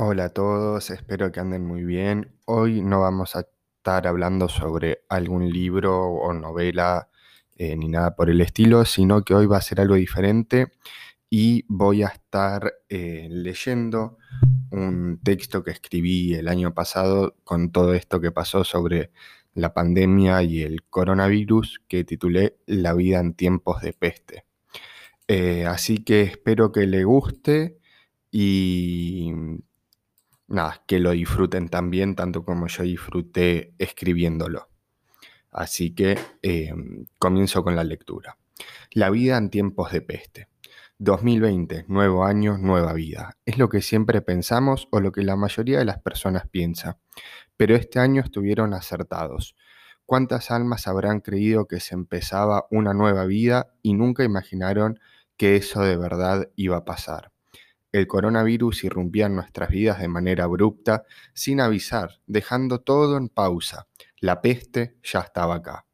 Hola a todos, espero que anden muy bien. Hoy no vamos a estar hablando sobre algún libro o novela eh, ni nada por el estilo, sino que hoy va a ser algo diferente y voy a estar eh, leyendo un texto que escribí el año pasado con todo esto que pasó sobre la pandemia y el coronavirus que titulé La vida en tiempos de peste. Eh, así que espero que le guste y nada, que lo disfruten también, tanto como yo disfruté escribiéndolo. Así que em, comienzo con la lectura. La vida en tiempos de peste. 2020, nuevo año, nueva vida. Es lo que siempre pensamos o lo que la mayoría de las personas piensa. Pero este año estuvieron acertados. ¿Cuántas almas habrán creído que se empezaba una nueva vida y nunca imaginaron que eso de verdad iba a pasar? El coronavirus irrumpía en nuestras vidas de manera abrupta, sin avisar, dejando todo en pausa. La peste ya estaba acá.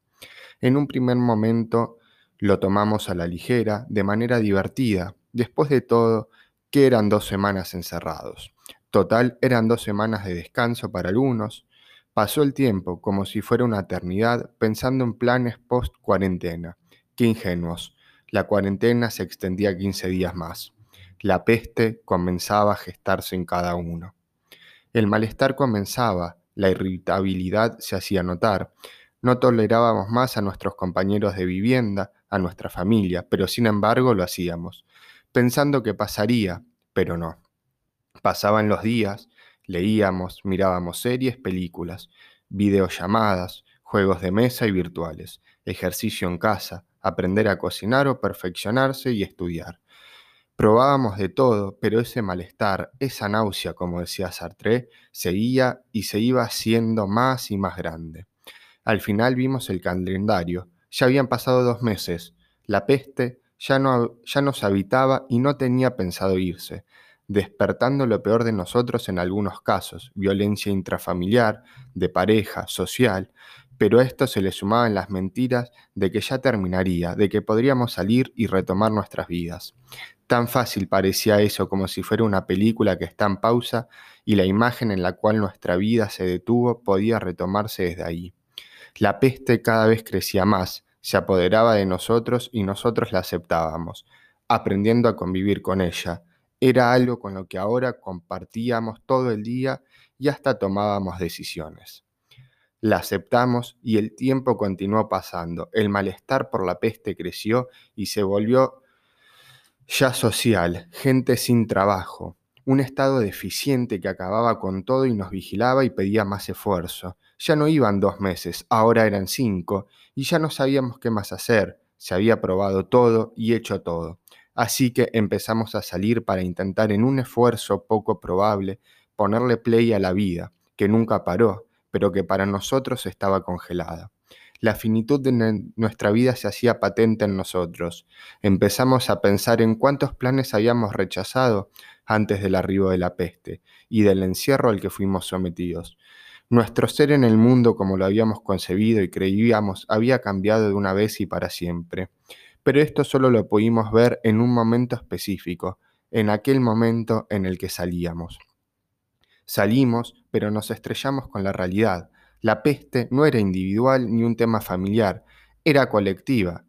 En un primer momento lo tomamos a la ligera, de manera divertida. Después de todo, que eran dos semanas encerrados. Total, eran dos semanas de descanso para algunos. Pasó el tiempo como si fuera una eternidad pensando en planes post-cuarentena. Qué ingenuos. La cuarentena se extendía 15 días más. La peste comenzaba a gestarse en cada uno. El malestar comenzaba, la irritabilidad se hacía notar. No tolerábamos más a nuestros compañeros de vivienda, a nuestra familia, pero sin embargo lo hacíamos, pensando que pasaría, pero no. Pasaban los días, leíamos, mirábamos series, películas, videollamadas, juegos de mesa y virtuales, ejercicio en casa, aprender a cocinar o perfeccionarse y estudiar. Probábamos de todo, pero ese malestar, esa náusea, como decía Sartre, seguía y se iba haciendo más y más grande. Al final vimos el calendario. Ya habían pasado dos meses. La peste ya, no, ya nos habitaba y no tenía pensado irse, despertando lo peor de nosotros en algunos casos, violencia intrafamiliar, de pareja, social, pero esto se le sumaban las mentiras de que ya terminaría, de que podríamos salir y retomar nuestras vidas. Tan fácil parecía eso como si fuera una película que está en pausa y la imagen en la cual nuestra vida se detuvo podía retomarse desde ahí. La peste cada vez crecía más, se apoderaba de nosotros y nosotros la aceptábamos, aprendiendo a convivir con ella. Era algo con lo que ahora compartíamos todo el día y hasta tomábamos decisiones. La aceptamos y el tiempo continuó pasando. El malestar por la peste creció y se volvió ya social, gente sin trabajo, un estado deficiente que acababa con todo y nos vigilaba y pedía más esfuerzo. Ya no iban dos meses, ahora eran cinco, y ya no sabíamos qué más hacer. Se había probado todo y hecho todo. Así que empezamos a salir para intentar en un esfuerzo poco probable ponerle play a la vida, que nunca paró, pero que para nosotros estaba congelada. La finitud de nuestra vida se hacía patente en nosotros. Empezamos a pensar en cuántos planes habíamos rechazado antes del arribo de la peste y del encierro al que fuimos sometidos. Nuestro ser en el mundo como lo habíamos concebido y creíamos había cambiado de una vez y para siempre. Pero esto solo lo pudimos ver en un momento específico, en aquel momento en el que salíamos. Salimos, pero nos estrellamos con la realidad, la peste no era individual ni un tema familiar, era colectiva.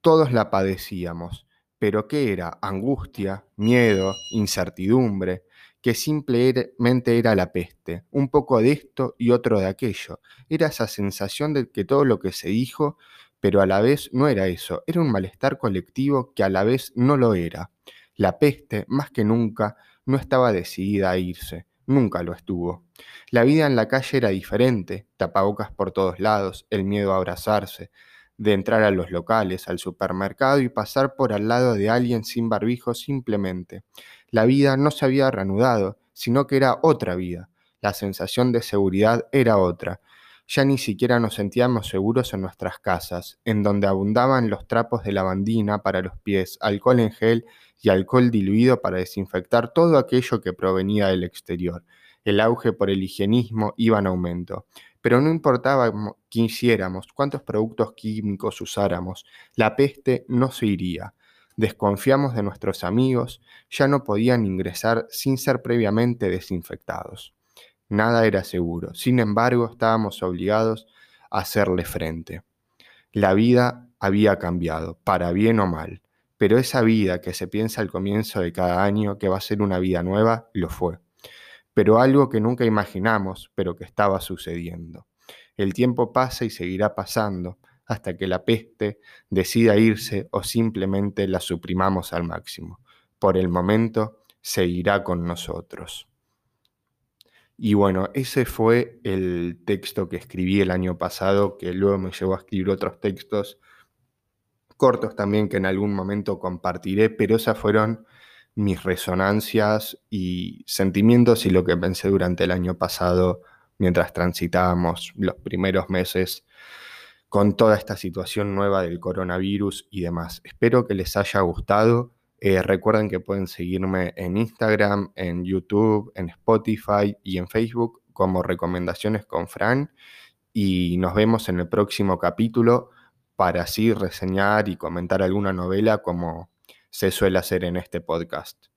Todos la padecíamos. Pero ¿qué era? Angustia, miedo, incertidumbre, que simplemente era la peste, un poco de esto y otro de aquello. Era esa sensación de que todo lo que se dijo, pero a la vez no era eso, era un malestar colectivo que a la vez no lo era. La peste, más que nunca, no estaba decidida a irse, nunca lo estuvo. La vida en la calle era diferente, tapabocas por todos lados, el miedo a abrazarse, de entrar a los locales, al supermercado y pasar por al lado de alguien sin barbijo simplemente. La vida no se había reanudado, sino que era otra vida. La sensación de seguridad era otra. Ya ni siquiera nos sentíamos seguros en nuestras casas, en donde abundaban los trapos de lavandina para los pies, alcohol en gel y alcohol diluido para desinfectar todo aquello que provenía del exterior. El auge por el higienismo iba en aumento. Pero no importaba qué hiciéramos, cuántos productos químicos usáramos, la peste no se iría. Desconfiamos de nuestros amigos, ya no podían ingresar sin ser previamente desinfectados. Nada era seguro, sin embargo estábamos obligados a hacerle frente. La vida había cambiado, para bien o mal, pero esa vida que se piensa al comienzo de cada año que va a ser una vida nueva, lo fue. Pero algo que nunca imaginamos, pero que estaba sucediendo. El tiempo pasa y seguirá pasando hasta que la peste decida irse o simplemente la suprimamos al máximo. Por el momento, seguirá con nosotros. Y bueno, ese fue el texto que escribí el año pasado, que luego me llevó a escribir otros textos cortos también que en algún momento compartiré, pero esas fueron mis resonancias y sentimientos y lo que pensé durante el año pasado mientras transitábamos los primeros meses con toda esta situación nueva del coronavirus y demás. Espero que les haya gustado. Eh, recuerden que pueden seguirme en Instagram, en YouTube, en Spotify y en Facebook como Recomendaciones con Fran. Y nos vemos en el próximo capítulo para así reseñar y comentar alguna novela como se suele hacer en este podcast.